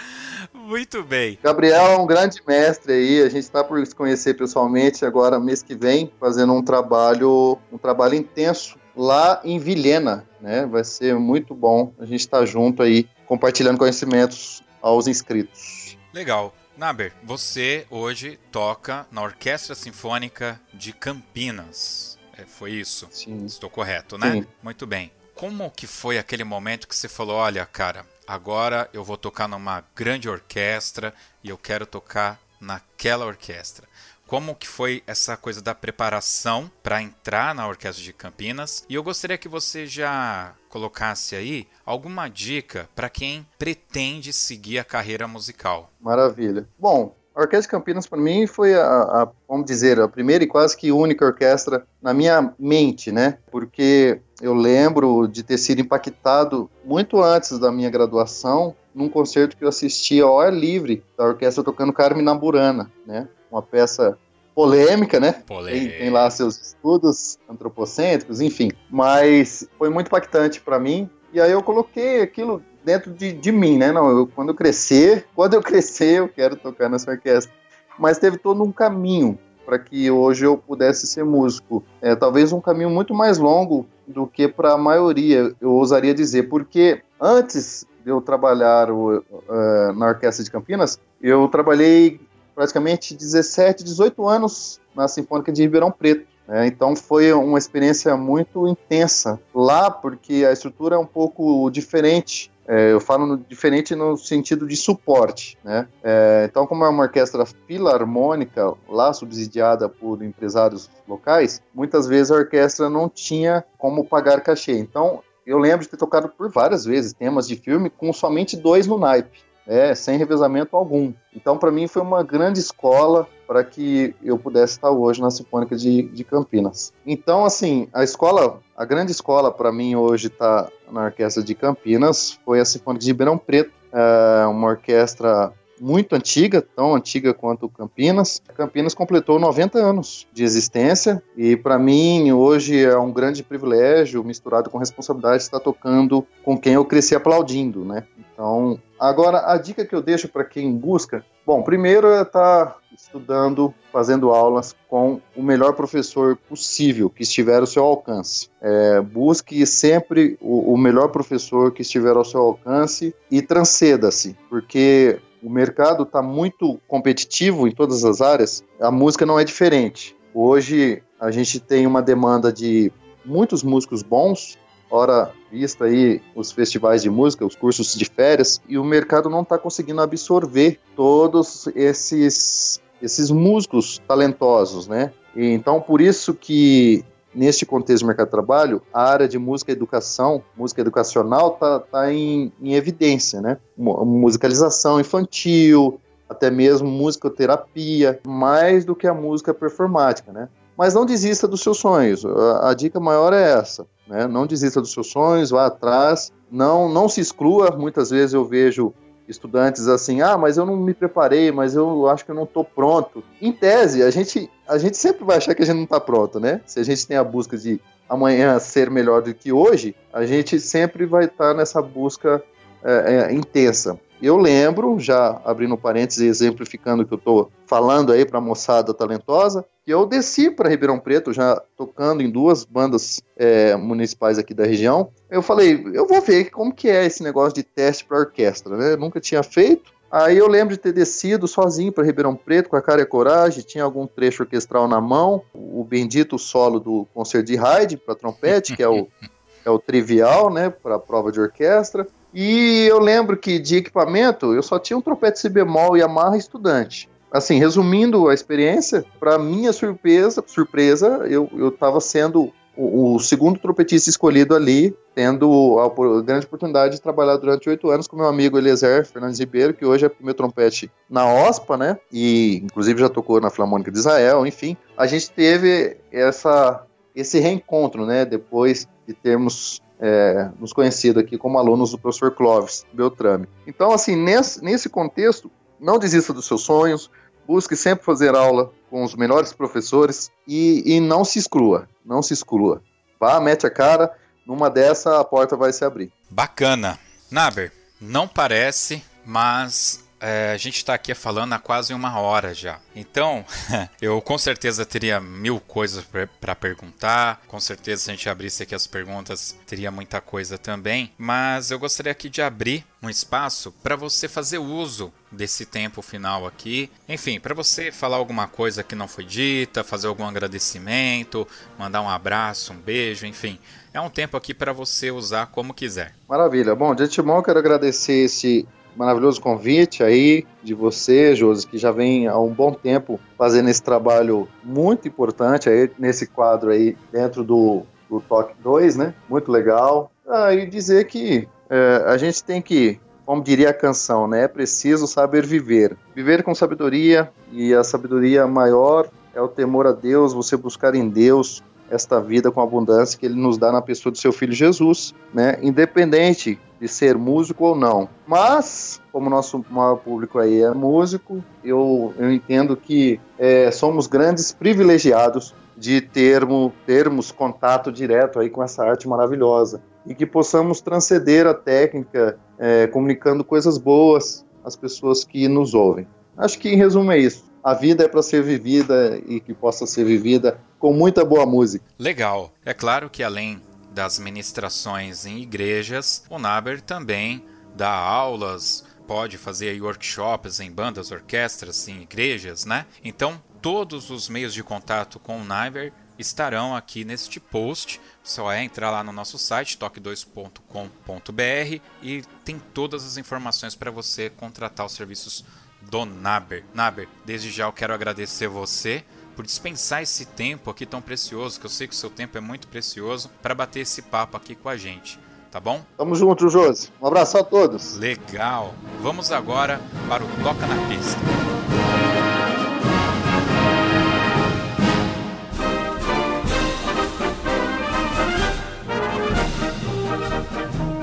Muito bem. Gabriel é um grande mestre aí, a gente está por se conhecer pessoalmente agora mês que vem, fazendo um trabalho, um trabalho intenso lá em Vilhena, né? Vai ser muito bom a gente estar tá junto aí, compartilhando conhecimentos aos inscritos. Legal. Naber, você hoje toca na Orquestra Sinfônica de Campinas. É, foi isso? Sim. Estou correto, né? Sim. Muito bem. Como que foi aquele momento que você falou, olha, cara, agora eu vou tocar numa grande orquestra e eu quero tocar naquela orquestra. Como que foi essa coisa da preparação para entrar na Orquestra de Campinas? E eu gostaria que você já colocasse aí alguma dica para quem pretende seguir a carreira musical. Maravilha. Bom, a Orquestra Campinas, para mim, foi a, a, vamos dizer, a primeira e quase que única orquestra na minha mente, né? Porque eu lembro de ter sido impactado muito antes da minha graduação num concerto que eu assisti ao ar livre da orquestra tocando Carmina Burana, né? Uma peça polêmica, né? Polêmica. Tem, tem, lá seus estudos antropocêntricos, enfim. Mas foi muito impactante para mim. E aí eu coloquei aquilo dentro de, de mim, né? Não, eu, quando eu crescer, <laughs> quando eu crescer, eu quero tocar nessa orquestra. Mas teve todo um caminho para que hoje eu pudesse ser músico. É, talvez um caminho muito mais longo do que para a maioria, eu ousaria dizer, porque antes de eu trabalhar o, uh, na Orquestra de Campinas, eu trabalhei praticamente 17, 18 anos na Sinfônica de Ribeirão Preto. É, então foi uma experiência muito intensa lá, porque a estrutura é um pouco diferente. É, eu falo no, diferente no sentido de suporte. Né? É, então, como é uma orquestra filarmônica, lá subsidiada por empresários locais, muitas vezes a orquestra não tinha como pagar cachê. Então, eu lembro de ter tocado por várias vezes temas de filme com somente dois no naipe é, sem revezamento algum. Então, para mim, foi uma grande escola para que eu pudesse estar hoje na Sinfônica de, de Campinas. Então, assim, a escola, a grande escola para mim hoje está na Orquestra de Campinas, foi a Sinfônica de Ribeirão Preto, é uma orquestra muito antiga, tão antiga quanto Campinas. Campinas completou 90 anos de existência e para mim hoje é um grande privilégio misturado com responsabilidade estar tocando com quem eu cresci aplaudindo, né? Então, agora a dica que eu deixo para quem busca, bom, primeiro é estar tá estudando, fazendo aulas com o melhor professor possível que estiver ao seu alcance. É, busque sempre o, o melhor professor que estiver ao seu alcance e transceda-se, porque o mercado está muito competitivo em todas as áreas, a música não é diferente. Hoje a gente tem uma demanda de muitos músicos bons, ora vista aí os festivais de música, os cursos de férias, e o mercado não está conseguindo absorver todos esses esses músicos talentosos, né? E, então por isso que neste contexto do mercado de trabalho, a área de música e educação, música educacional, está tá em, em evidência, né? Musicalização infantil, até mesmo musicoterapia, mais do que a música performática, né? Mas não desista dos seus sonhos. A, a dica maior é essa, né? Não desista dos seus sonhos, vá atrás, não não se exclua. Muitas vezes eu vejo estudantes assim, ah, mas eu não me preparei, mas eu acho que eu não estou pronto. Em tese, a gente, a gente sempre vai achar que a gente não está pronto, né? Se a gente tem a busca de amanhã ser melhor do que hoje, a gente sempre vai estar tá nessa busca é, é, intensa. Eu lembro, já abrindo parênteses e exemplificando o que eu estou falando aí para a moçada talentosa, que eu desci para Ribeirão Preto, já tocando em duas bandas é, municipais aqui da região. Eu falei, eu vou ver como que é esse negócio de teste para orquestra, né? Eu nunca tinha feito. Aí eu lembro de ter descido sozinho para Ribeirão Preto com a cara e a coragem, tinha algum trecho orquestral na mão, o bendito solo do concerto de Haydn para trompete, que é o, <laughs> é o trivial, né, para a prova de orquestra. E eu lembro que de equipamento eu só tinha um trompete si bemol e amarra estudante. Assim, resumindo a experiência, para minha surpresa, surpresa, eu estava sendo o, o, segundo trompetista escolhido ali, tendo a, grande oportunidade de trabalhar durante oito anos com meu amigo Eliezer Fernandes Ribeiro, que hoje é meu trompete na OSPA, né? E inclusive já tocou na Filarmônica de Israel, enfim. A gente teve essa, esse reencontro, né? Depois de termos é, nos conhecido aqui como alunos do professor Clóvis Beltrame. Então, assim, nesse, nesse contexto, não desista dos seus sonhos, busque sempre fazer aula com os melhores professores e, e não se exclua, não se exclua. Vá, mete a cara, numa dessa a porta vai se abrir. Bacana. Naber, não parece, mas é, a gente está aqui falando há quase uma hora já. Então, <laughs> eu com certeza teria mil coisas para perguntar. Com certeza, se a gente abrisse aqui as perguntas, teria muita coisa também. Mas eu gostaria aqui de abrir um espaço para você fazer uso desse tempo final aqui. Enfim, para você falar alguma coisa que não foi dita, fazer algum agradecimento, mandar um abraço, um beijo, enfim. É um tempo aqui para você usar como quiser. Maravilha. Bom, de antemão, quero agradecer esse maravilhoso convite aí de você, Josi, que já vem há um bom tempo fazendo esse trabalho muito importante aí nesse quadro aí dentro do, do Toque 2, né? Muito legal. Ah, e dizer que é, a gente tem que, como diria a canção, né? É preciso saber viver. Viver com sabedoria e a sabedoria maior é o temor a Deus, você buscar em Deus esta vida com abundância que ele nos dá na pessoa do seu filho Jesus, né? Independente de ser músico ou não. Mas, como nosso maior público aí é músico, eu, eu entendo que é, somos grandes privilegiados de termo, termos contato direto aí com essa arte maravilhosa e que possamos transcender a técnica é, comunicando coisas boas às pessoas que nos ouvem. Acho que em resumo é isso. A vida é para ser vivida e que possa ser vivida com muita boa música. Legal. É claro que além das ministrações em igrejas, o Naber também dá aulas, pode fazer workshops em bandas, orquestras, em igrejas, né? Então, todos os meios de contato com o Naber estarão aqui neste post. Só é entrar lá no nosso site toque2.com.br e tem todas as informações para você contratar os serviços do Naber. Naber, desde já eu quero agradecer você por dispensar esse tempo aqui tão precioso, que eu sei que o seu tempo é muito precioso, para bater esse papo aqui com a gente. Tá bom? Tamo junto, Josi. Um abraço a todos. Legal. Vamos agora para o Toca na Pista.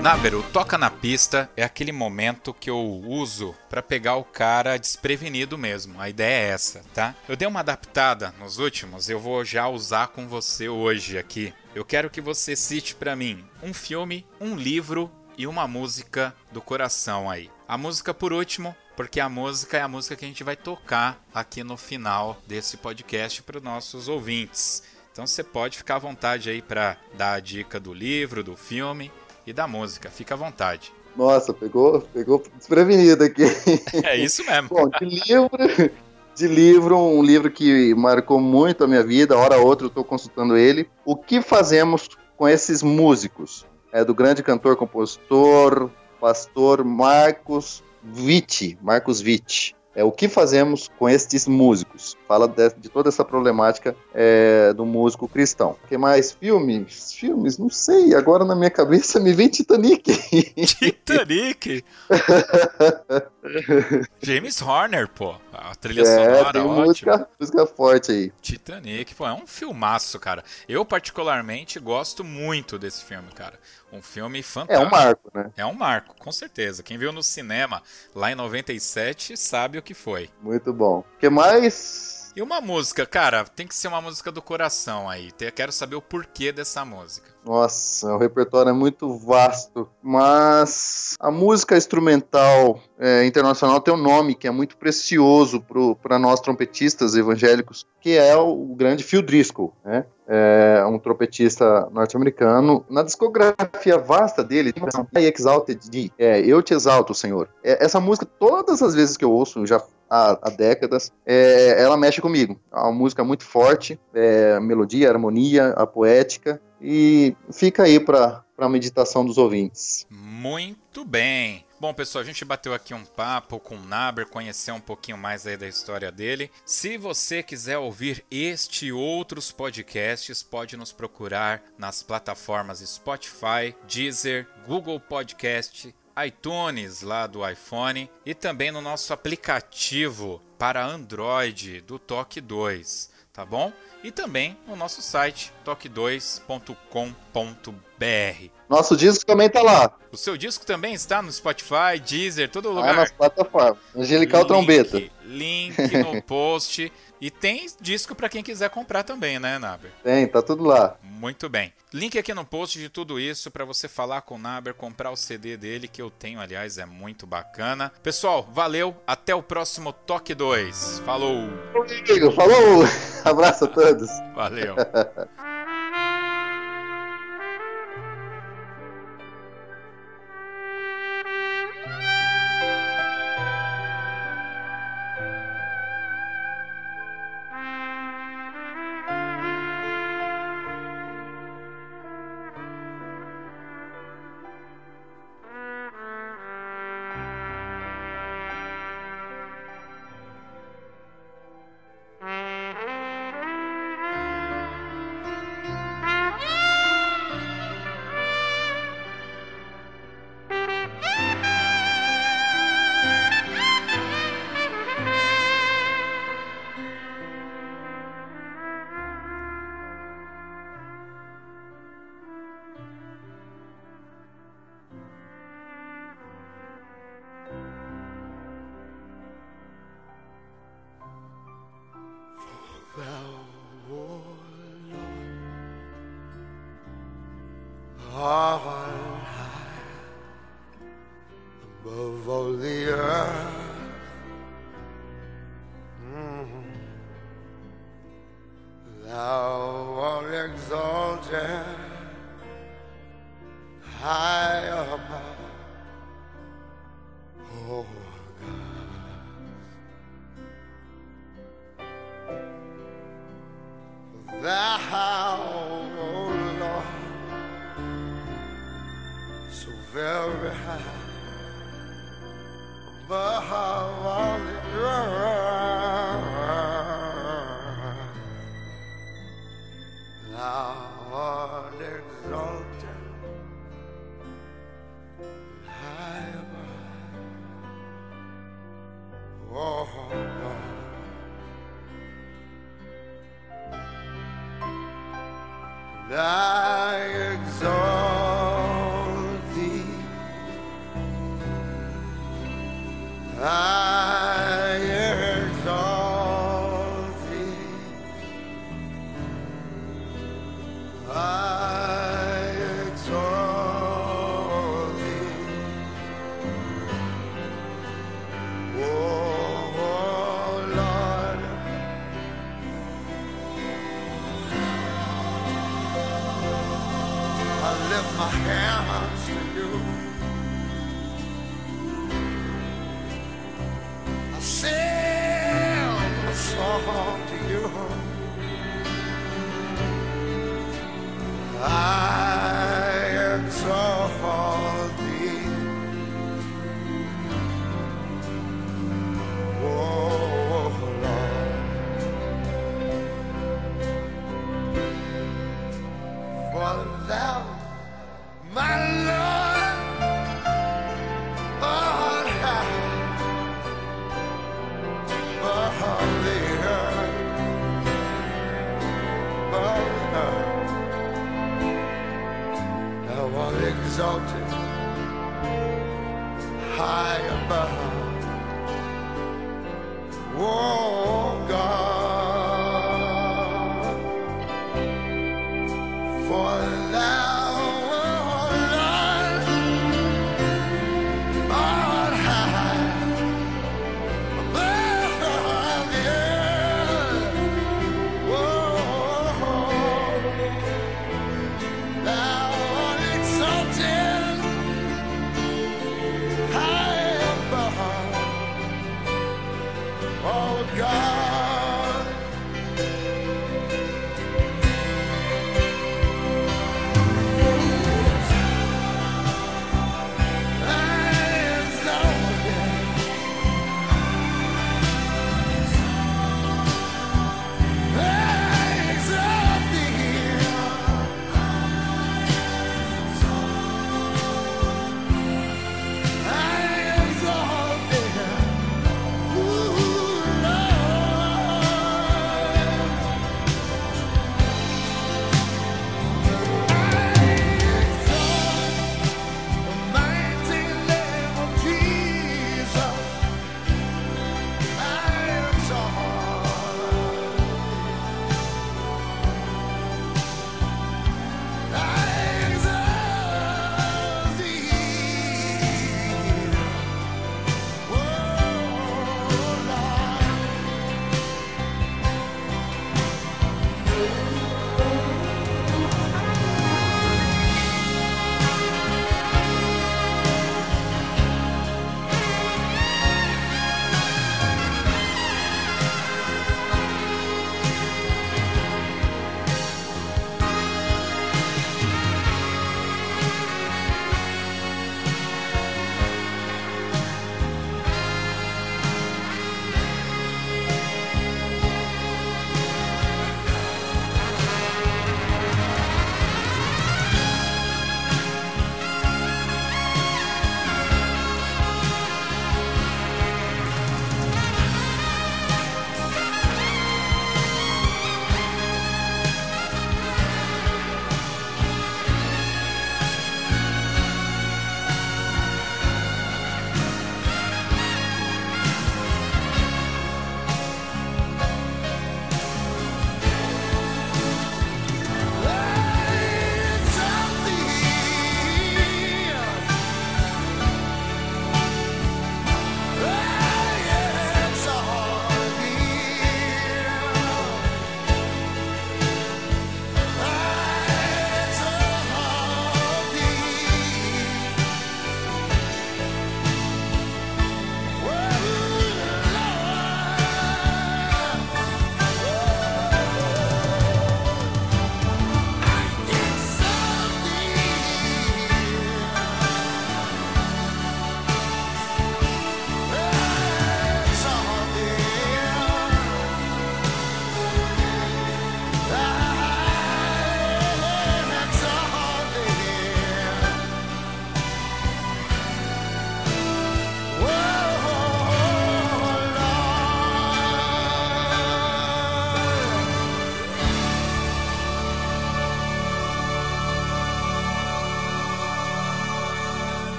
Nábero, toca na pista é aquele momento que eu uso para pegar o cara desprevenido mesmo. A ideia é essa, tá? Eu dei uma adaptada nos últimos, eu vou já usar com você hoje aqui. Eu quero que você cite para mim um filme, um livro e uma música do coração aí. A música por último, porque a música é a música que a gente vai tocar aqui no final desse podcast para os nossos ouvintes. Então você pode ficar à vontade aí para dar a dica do livro, do filme e da música. Fica à vontade. Nossa, pegou, pegou desprevenido aqui. <laughs> É isso mesmo. Bom, de livro, de livro, um livro que marcou muito a minha vida, hora ou outra eu estou consultando ele. O que fazemos com esses músicos? É do grande cantor, compositor, pastor Marcos Witt, Marcos Witt é o que fazemos com estes músicos. Fala de, de toda essa problemática é, do músico cristão. O que mais? Filmes? Filmes? Não sei. Agora na minha cabeça me vem Titanic. <laughs> Titanic? <laughs> James Horner, pô. A trilha é, sonora, tem ótima. Música, música forte aí. Titanic, pô, é um filmaço, cara. Eu particularmente gosto muito desse filme, cara. Um filme fantástico. É um marco, né? É um marco, com certeza. Quem viu no cinema lá em 97 sabe o que foi. Muito bom. O que mais e uma música, cara, tem que ser uma música do coração aí. Quero saber o porquê dessa música. Nossa, o repertório é muito vasto, mas a música instrumental é, internacional tem um nome que é muito precioso para nós trompetistas evangélicos, que é o grande Phil Driscoll, né? É um trompetista norte-americano. Na discografia vasta dele, tem uma Exalted D, é, Eu Te Exalto, Senhor. É, essa música, todas as vezes que eu ouço, já há, há décadas, é, ela mexe comigo. É uma música muito forte, é, a melodia, a harmonia, a poética, e fica aí para a meditação dos ouvintes. Muito bem. Bom, pessoal, a gente bateu aqui um papo com o Naber, conhecer um pouquinho mais aí da história dele. Se você quiser ouvir este e outros podcasts, pode nos procurar nas plataformas Spotify, Deezer, Google Podcast, iTunes lá do iPhone e também no nosso aplicativo para Android do Toque 2, tá bom? E também no nosso site toque2.com.br. Nosso disco também está lá. O seu disco também está no Spotify, Deezer, todo lugar. Ah, nas plataformas. Angelical link, Trombeta. Link no <laughs> post. E tem disco para quem quiser comprar também, né, Naber? Tem, tá tudo lá. Muito bem. Link aqui no post de tudo isso para você falar com o Naber, comprar o CD dele, que eu tenho, aliás, é muito bacana. Pessoal, valeu, até o próximo Toque 2. Falou! Falou! <laughs> Abraço a todos. Valeu. <laughs>